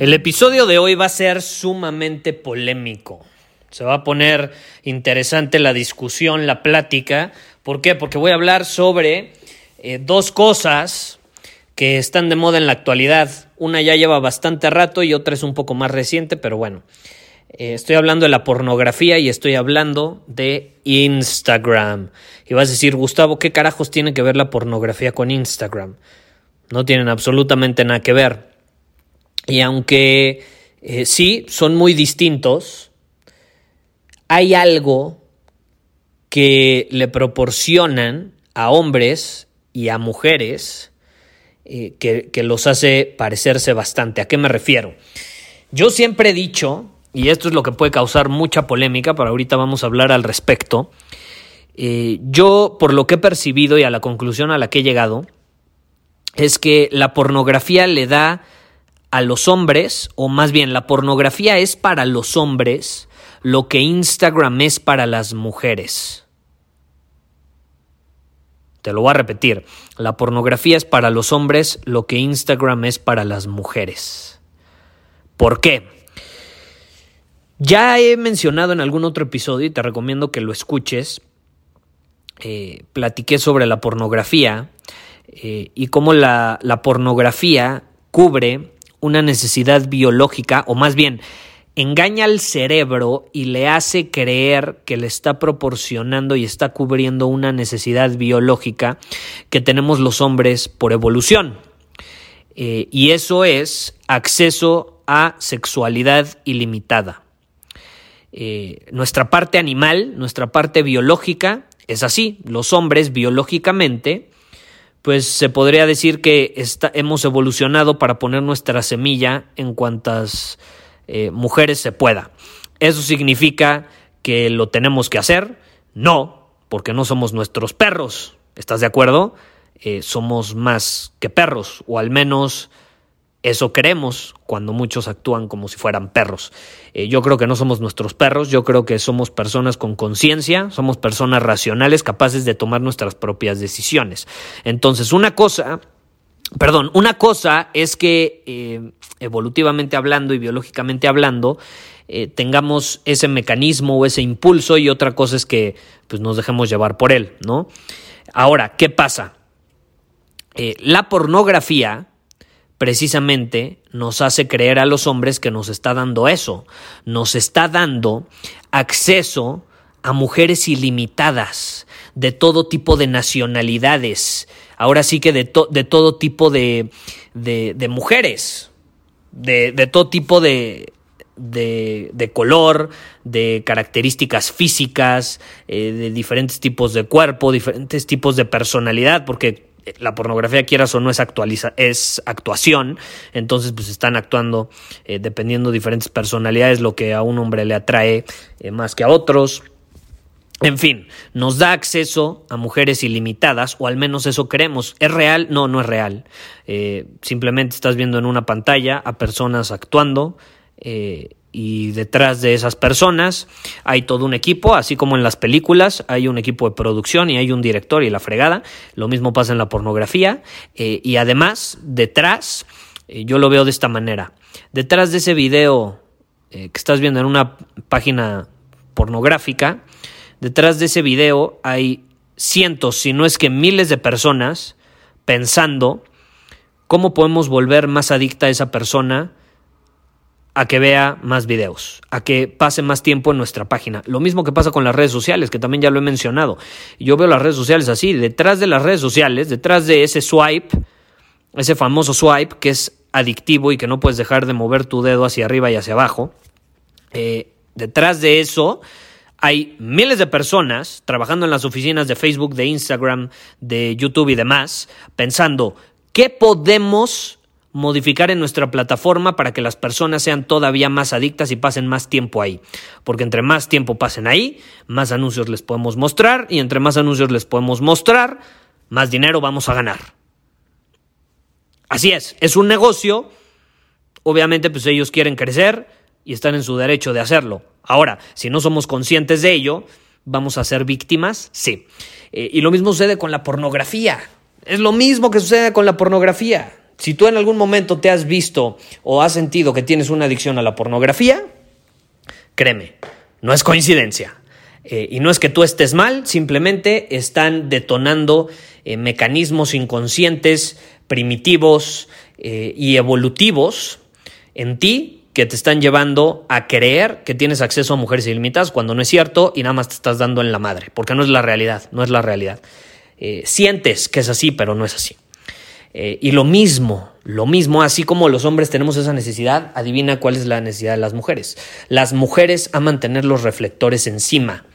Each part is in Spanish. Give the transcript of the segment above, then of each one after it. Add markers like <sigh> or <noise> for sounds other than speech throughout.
El episodio de hoy va a ser sumamente polémico. Se va a poner interesante la discusión, la plática. ¿Por qué? Porque voy a hablar sobre eh, dos cosas que están de moda en la actualidad. Una ya lleva bastante rato y otra es un poco más reciente, pero bueno. Eh, estoy hablando de la pornografía y estoy hablando de Instagram. Y vas a decir, Gustavo, ¿qué carajos tiene que ver la pornografía con Instagram? No tienen absolutamente nada que ver. Y aunque eh, sí, son muy distintos, hay algo que le proporcionan a hombres y a mujeres eh, que, que los hace parecerse bastante. ¿A qué me refiero? Yo siempre he dicho, y esto es lo que puede causar mucha polémica, pero ahorita vamos a hablar al respecto, eh, yo por lo que he percibido y a la conclusión a la que he llegado, es que la pornografía le da a los hombres, o más bien la pornografía es para los hombres lo que Instagram es para las mujeres. Te lo voy a repetir. La pornografía es para los hombres lo que Instagram es para las mujeres. ¿Por qué? Ya he mencionado en algún otro episodio y te recomiendo que lo escuches. Eh, platiqué sobre la pornografía eh, y cómo la, la pornografía cubre una necesidad biológica, o más bien, engaña al cerebro y le hace creer que le está proporcionando y está cubriendo una necesidad biológica que tenemos los hombres por evolución. Eh, y eso es acceso a sexualidad ilimitada. Eh, nuestra parte animal, nuestra parte biológica, es así. Los hombres biológicamente pues se podría decir que hemos evolucionado para poner nuestra semilla en cuantas eh, mujeres se pueda. ¿Eso significa que lo tenemos que hacer? No, porque no somos nuestros perros. ¿Estás de acuerdo? Eh, somos más que perros, o al menos eso queremos cuando muchos actúan como si fueran perros. Eh, yo creo que no somos nuestros perros, yo creo que somos personas con conciencia, somos personas racionales capaces de tomar nuestras propias decisiones. Entonces, una cosa, perdón, una cosa es que eh, evolutivamente hablando y biológicamente hablando, eh, tengamos ese mecanismo o ese impulso y otra cosa es que pues, nos dejemos llevar por él, ¿no? Ahora, ¿qué pasa? la pornografía, precisamente nos hace creer a los hombres que nos está dando eso, nos está dando acceso a mujeres ilimitadas, de todo tipo de nacionalidades, ahora sí que de, de todo tipo de, de, mujeres, de, todo tipo de, de, color, de características físicas, eh, de diferentes tipos de cuerpo, diferentes tipos de personalidad, porque la pornografía, quieras o no, es, actualiza, es actuación, entonces pues están actuando eh, dependiendo de diferentes personalidades, lo que a un hombre le atrae eh, más que a otros. En fin, nos da acceso a mujeres ilimitadas, o al menos eso creemos. ¿Es real? No, no es real. Eh, simplemente estás viendo en una pantalla a personas actuando y detrás de esas personas hay todo un equipo, así como en las películas hay un equipo de producción y hay un director y la fregada, lo mismo pasa en la pornografía eh, y además detrás, eh, yo lo veo de esta manera, detrás de ese video eh, que estás viendo en una página pornográfica, detrás de ese video hay cientos, si no es que miles de personas pensando cómo podemos volver más adicta a esa persona, a que vea más videos, a que pase más tiempo en nuestra página. Lo mismo que pasa con las redes sociales, que también ya lo he mencionado. Yo veo las redes sociales así, detrás de las redes sociales, detrás de ese swipe, ese famoso swipe que es adictivo y que no puedes dejar de mover tu dedo hacia arriba y hacia abajo, eh, detrás de eso hay miles de personas trabajando en las oficinas de Facebook, de Instagram, de YouTube y demás, pensando, ¿qué podemos modificar en nuestra plataforma para que las personas sean todavía más adictas y pasen más tiempo ahí. Porque entre más tiempo pasen ahí, más anuncios les podemos mostrar y entre más anuncios les podemos mostrar, más dinero vamos a ganar. Así es, es un negocio. Obviamente, pues ellos quieren crecer y están en su derecho de hacerlo. Ahora, si no somos conscientes de ello, ¿vamos a ser víctimas? Sí. Eh, y lo mismo sucede con la pornografía. Es lo mismo que sucede con la pornografía. Si tú en algún momento te has visto o has sentido que tienes una adicción a la pornografía, créeme, no es coincidencia. Eh, y no es que tú estés mal, simplemente están detonando eh, mecanismos inconscientes, primitivos eh, y evolutivos en ti que te están llevando a creer que tienes acceso a mujeres ilimitadas cuando no es cierto y nada más te estás dando en la madre, porque no es la realidad, no es la realidad. sientes que es así, pero no es así. Eh, y lo mismo, lo mismo, así como los hombres tenemos esa necesidad, adivina cuál es la necesidad de las mujeres. Las mujeres aman tener los reflectores encima.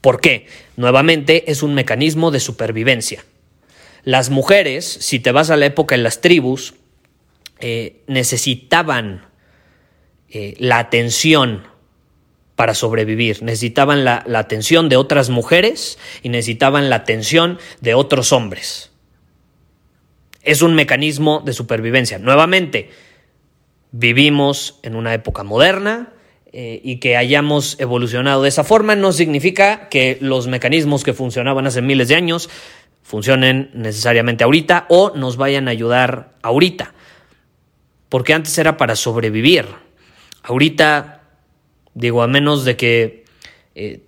¿Por qué? Nuevamente es un mecanismo de supervivencia. Las mujeres, si te vas a la época en las tribus, eh, necesitaban eh, la atención para sobrevivir. Necesitaban la atención de otras mujeres y necesitaban la atención de otros hombres es un mecanismo de supervivencia. Nuevamente, vivimos en una época moderna eh, y que hayamos evolucionado de esa forma no significa que los mecanismos que funcionaban hace miles de años funcionen necesariamente ahorita o nos vayan a ayudar ahorita. Porque antes era para sobrevivir. Ahorita, digo, a menos de que eh,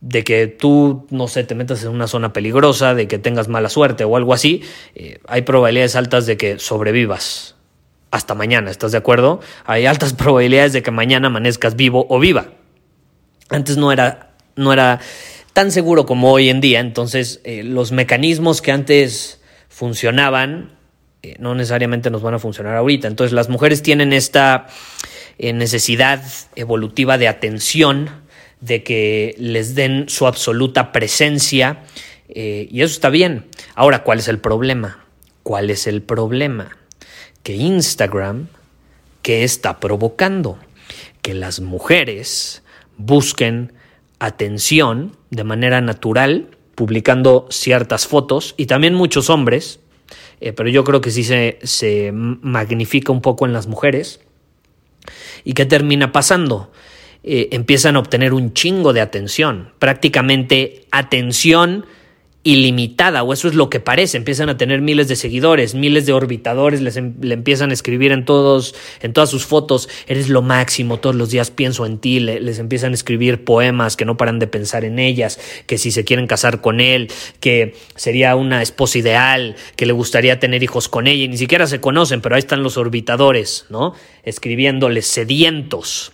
de que tú, no sé, te metas en una zona peligrosa, de que tengas mala suerte o algo así, eh, hay probabilidades altas de que sobrevivas hasta mañana, ¿estás de acuerdo? Hay altas <laughs> probabilidades de que mañana amanezcas vivo o viva. Antes no era, no era tan seguro como hoy en día, entonces eh, los mecanismos que antes funcionaban eh, no necesariamente nos van a funcionar ahorita. Entonces las mujeres tienen esta necesidad evolutiva de atención, de que les den su absoluta presencia eh, y eso está bien. Ahora, ¿cuál es el problema? ¿Cuál es el problema? Que Instagram, ¿qué está provocando? Que las mujeres busquen atención de manera natural, publicando ciertas fotos, y también muchos hombres, eh, pero yo creo que sí se, se magnifica un poco en las mujeres. ¿Y qué termina pasando? Eh, empiezan a obtener un chingo de atención, prácticamente atención ilimitada, o eso es lo que parece, empiezan a tener miles de seguidores, miles de orbitadores, les em, le empiezan a escribir en todos, en todas sus fotos, eres lo máximo, todos los días pienso en ti, les empiezan a escribir poemas que no paran de pensar en ellas, que si se quieren casar con él, que sería una esposa ideal, que le gustaría tener hijos con ella, y ni siquiera se conocen, pero ahí están los orbitadores, ¿no? Escribiéndoles sedientos.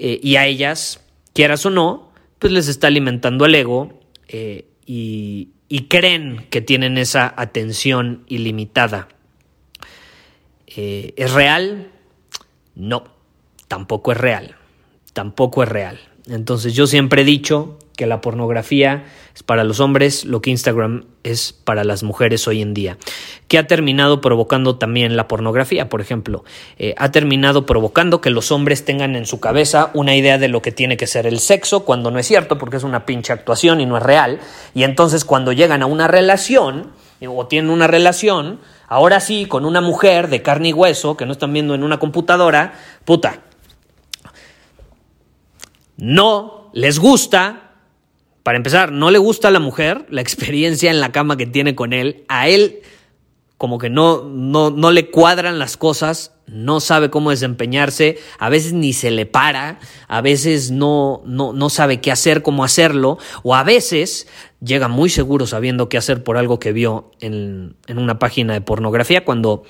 Eh, y a ellas, quieras o no, pues les está alimentando el ego eh, y, creen que tienen esa atención ilimitada. Eh, ¿Es real? No, tampoco es real, tampoco es real. Entonces yo siempre he dicho que la pornografía es para los hombres lo que Instagram es para las mujeres hoy en día. ¿Qué ha terminado provocando también la pornografía, por ejemplo? Eh, ha terminado provocando que los hombres tengan en su cabeza una idea de lo que tiene que ser el sexo, cuando no es cierto, porque es una pinche actuación y no es real. Y entonces cuando llegan a una relación, o tienen una relación, ahora sí, con una mujer de carne y hueso, que no están viendo en una computadora, puta, no les gusta para empezar, no le gusta a la mujer la experiencia en la cama que tiene con él. A él como que no, no, no le cuadran las cosas, no sabe cómo desempeñarse, a veces ni se le para, a veces no, no, no sabe qué hacer, cómo hacerlo, o a veces llega muy seguro sabiendo qué hacer por algo que vio en, en una página de pornografía, cuando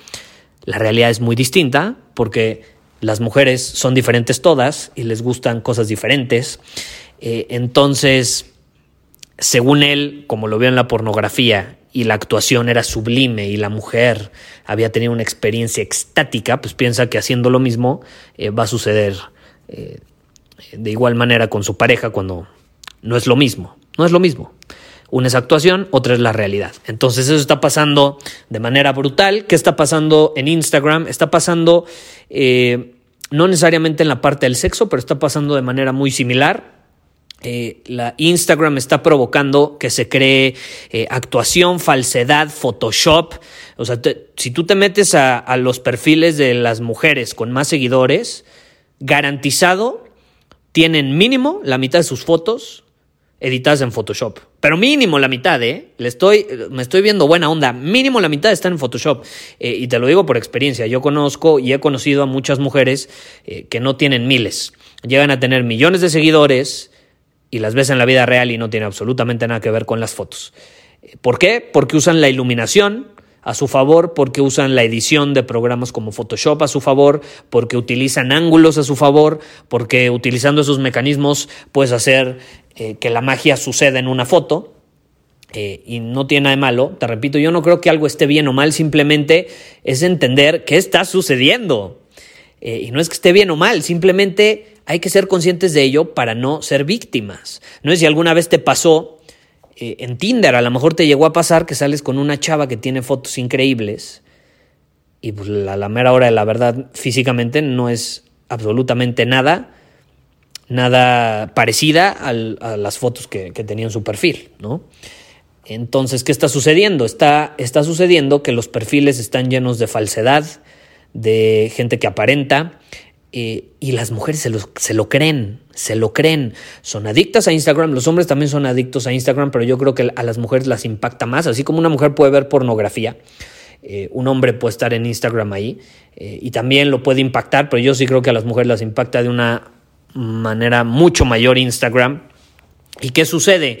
la realidad es muy distinta, porque las mujeres son diferentes todas y les gustan cosas diferentes. Eh, entonces, según él, como lo vio en la pornografía y la actuación era sublime y la mujer había tenido una experiencia extática, pues piensa que haciendo lo mismo eh, va a suceder eh, de igual manera con su pareja cuando no es lo mismo, no es lo mismo. Una es actuación, otra es la realidad. Entonces eso está pasando de manera brutal. ¿Qué está pasando en Instagram? Está pasando eh, no necesariamente en la parte del sexo, pero está pasando de manera muy similar. Eh, la Instagram está provocando que se cree eh, actuación, falsedad, Photoshop. O sea, si tú te metes a, los perfiles de las mujeres con más seguidores, garantizado tienen mínimo la mitad de sus fotos editadas en Photoshop. Pero mínimo la mitad, ¿eh? Le estoy, me estoy viendo buena onda. Mínimo la mitad están en Photoshop. Eh, y te lo digo por experiencia. Yo conozco y he conocido a muchas mujeres que no tienen miles. Llegan a tener millones de seguidores y las ves en la vida real y no tiene absolutamente nada que ver con las fotos. ¿Por qué? Porque usan la iluminación, a su favor, porque usan la edición de programas como Photoshop a su favor, porque utilizan ángulos a su favor, porque utilizando esos mecanismos puedes hacer eh, que la magia suceda en una foto. Eh, y no tiene nada de malo, te repito, yo no creo que algo esté bien o mal, simplemente es entender qué está sucediendo. Eh, y no es que esté bien o mal, simplemente hay que ser conscientes de ello para no ser víctimas. No es si alguna vez te pasó en Tinder, a lo mejor te llegó a pasar que sales con una chava que tiene fotos increíbles y pues la, la mera hora de la verdad físicamente no es absolutamente nada nada parecida a las fotos que, tenía en su perfil, ¿no? Entonces, ¿qué está sucediendo? Está, está sucediendo que los perfiles están llenos de falsedad, de gente que aparenta, eh, y las mujeres se lo, se lo, creen, se lo creen. Son adictas a Instagram, los hombres también son adictos a Instagram, pero yo creo que a las mujeres las impacta más, así como una mujer puede ver pornografía. Eh, un hombre puede estar en Instagram ahí eh, y también lo puede impactar, pero yo sí creo que a las mujeres las impacta de una manera mucho mayor Instagram. ¿Y qué sucede?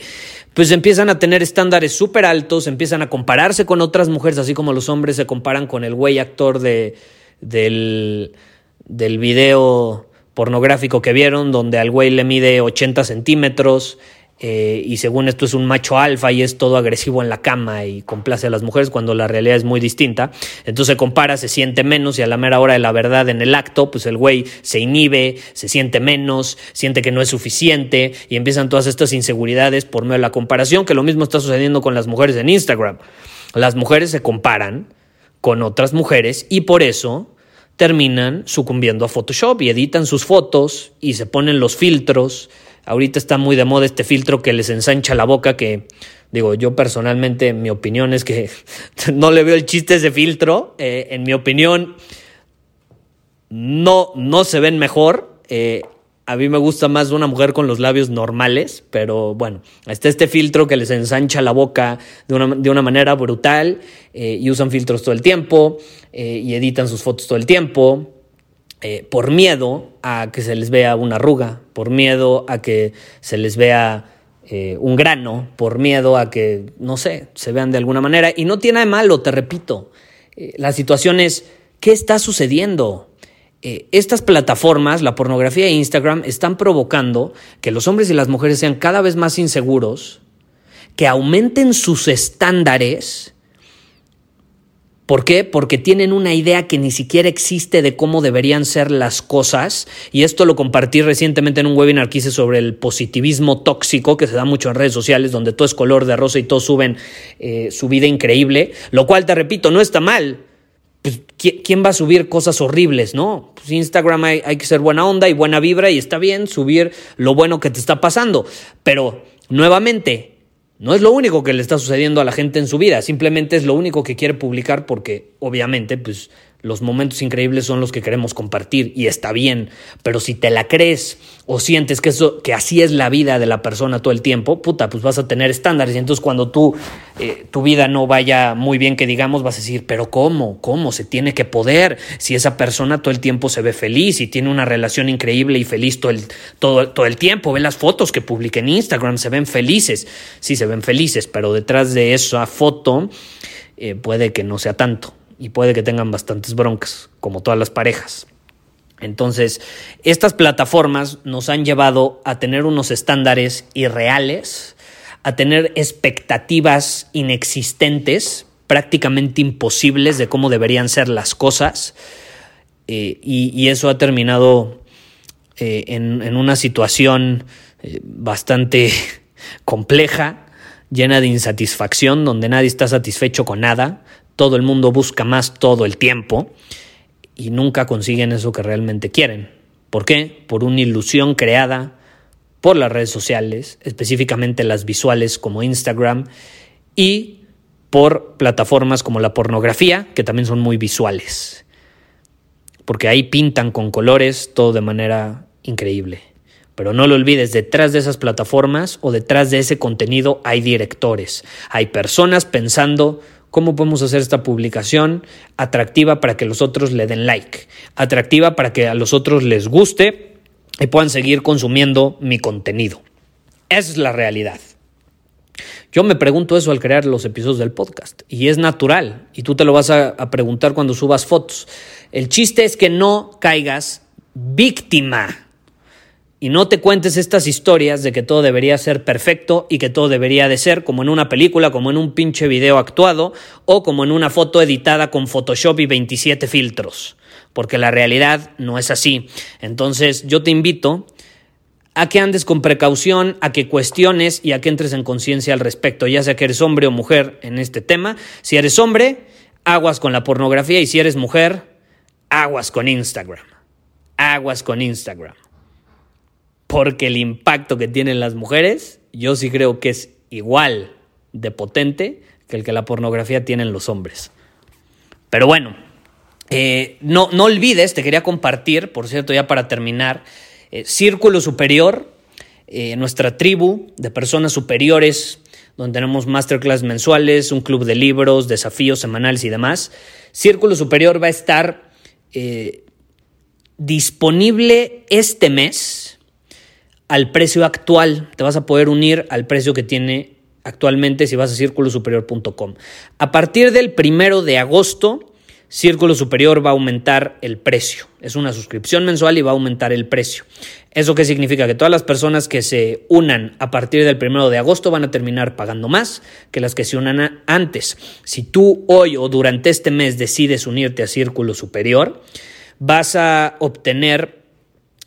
Pues empiezan a tener estándares súper altos, empiezan a compararse con otras mujeres, así como los hombres se comparan con el güey actor de, del, del video pornográfico que vieron, donde al güey le mide 80 centímetros, eh, y según esto es un macho alfa y es todo agresivo en la cama y complace a las mujeres cuando la realidad es muy distinta. Entonces se compara, se siente menos y a la mera hora de la verdad en el acto, pues el güey se inhibe, se siente menos, siente que no es suficiente y empiezan todas estas inseguridades por medio de la comparación, que lo mismo está sucediendo con las mujeres en Instagram. Las mujeres se comparan con otras mujeres y por eso terminan sucumbiendo a Photoshop y editan sus fotos y se ponen los filtros Ahorita está muy de moda este filtro que les ensancha la boca, que digo, yo personalmente, mi opinión es que <laughs> no le veo el chiste a ese filtro. Eh, en mi opinión, no, no se ven mejor. Eh, a mí me gusta más una mujer con los labios normales, pero bueno, está este filtro que les ensancha la boca de una, de una manera brutal eh, y usan filtros todo el tiempo y editan sus fotos todo el tiempo. Eh, por miedo a que se les vea una arruga, por miedo a que se les vea eh, un grano, por miedo a que, no sé, se vean de alguna manera. Y no tiene nada de malo, te repito. Eh, la situación es, ¿qué está sucediendo? Estas plataformas, la pornografía e Instagram, están provocando que los hombres y las mujeres sean cada vez más inseguros, que aumenten sus estándares ¿Por qué? Porque tienen una idea que ni siquiera existe de cómo deberían ser las cosas. Y esto lo compartí recientemente en un webinar que hice sobre el positivismo tóxico, que se da mucho en redes sociales, donde todo es color de rosa y todos suben eh, su vida increíble. Lo cual, te repito, no está mal. Pues, ¿quién va a subir cosas horribles? No, pues Instagram hay, hay que ser buena onda y buena vibra y está bien subir lo bueno que te está pasando. Pero, nuevamente, no es lo único que le está sucediendo a la gente en su vida, simplemente es lo único que quiere publicar porque obviamente pues los momentos increíbles son los que queremos compartir y está bien, pero si te la crees o sientes que eso que así es la vida de la persona todo el tiempo, puta, pues vas a tener estándares. Y entonces cuando tú eh, tu vida no vaya muy bien que digamos vas a decir, pero cómo, cómo se tiene que poder si esa persona todo el tiempo se ve feliz y tiene una relación increíble y feliz todo el todo, todo el tiempo, ve las fotos que publica en Instagram, se ven felices, sí se ven felices, pero detrás de esa foto eh, puede que no sea tanto y puede que tengan bastantes broncas, como todas las parejas. Entonces, estas plataformas nos han llevado a tener unos estándares irreales, a tener expectativas inexistentes, prácticamente imposibles de cómo deberían ser las cosas, eh, y, eso ha terminado eh, en, una situación eh, bastante <laughs> compleja, llena de insatisfacción, donde nadie está satisfecho con nada, todo el mundo busca más todo el tiempo y nunca consiguen eso que realmente quieren. ¿Por qué? Por una ilusión creada por las redes sociales, específicamente las visuales como Instagram, y por plataformas como la pornografía, que también son muy visuales. Porque ahí pintan con colores todo de manera increíble. Pero no lo olvides, detrás de esas plataformas o detrás de ese contenido hay directores, hay personas pensando cómo podemos hacer esta publicación atractiva para que los otros le den like, atractiva para que a los otros les guste y puedan seguir consumiendo mi contenido. Esa es la realidad. Yo me pregunto eso al crear los episodios del podcast y es natural y tú te lo vas a, a preguntar cuando subas fotos. El chiste es que no caigas víctima y no te cuentes estas historias de que todo debería ser perfecto y que todo debería de ser como en una película, como en un pinche video actuado o como en una foto editada con Photoshop y 27 filtros, porque la realidad no es así. Entonces yo te invito a que andes con precaución, a que cuestiones y a que entres en conciencia al respecto, ya sea que eres hombre o mujer en este tema. Si eres hombre, aguas con la pornografía y si eres mujer, aguas con Instagram. Aguas con Instagram porque el impacto que tienen las mujeres, yo sí creo que es igual de potente que el que la pornografía tiene en los hombres. Pero bueno, eh, no, no olvides, te quería compartir, por cierto, ya para terminar, eh, Círculo Superior, eh, nuestra tribu de personas superiores, donde tenemos masterclass mensuales, un club de libros, desafíos semanales y demás. Círculo Superior va a estar disponible este mes al precio actual. Te vas a poder unir al precio que tiene actualmente si vas a círculosuperior.com. A partir del primero de agosto, Círculo Superior va a aumentar el precio. Es una suscripción mensual y va a aumentar el precio. ¿Eso qué significa? Que todas las personas que se unan a partir del primero de agosto van a terminar pagando más que las que se unan antes. Si tú hoy o durante este mes decides unirte a Círculo Superior, vas a obtener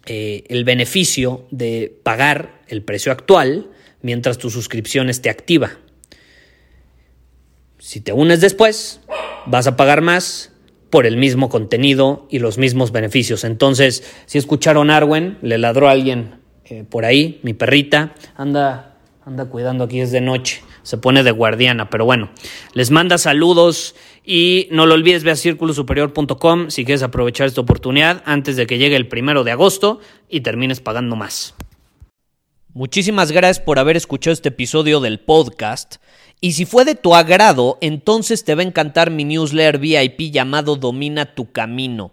eh, el beneficio de pagar el precio actual mientras tu suscripción esté activa. Si te unes después, vas a pagar más por el mismo contenido y los mismos beneficios. Entonces, si escucharon Arwen, le ladró a alguien eh, por ahí, mi perrita, anda, anda cuidando aquí, es de noche, se pone de guardiana, pero bueno, les manda saludos y no lo olvides, ve a círculosuperior.com si quieres aprovechar esta oportunidad antes de que llegue el primero de agosto y termines pagando más. Muchísimas gracias por haber escuchado este episodio del podcast. Y si fue de tu agrado, entonces te va a encantar mi newsletter VIP llamado Domina tu Camino.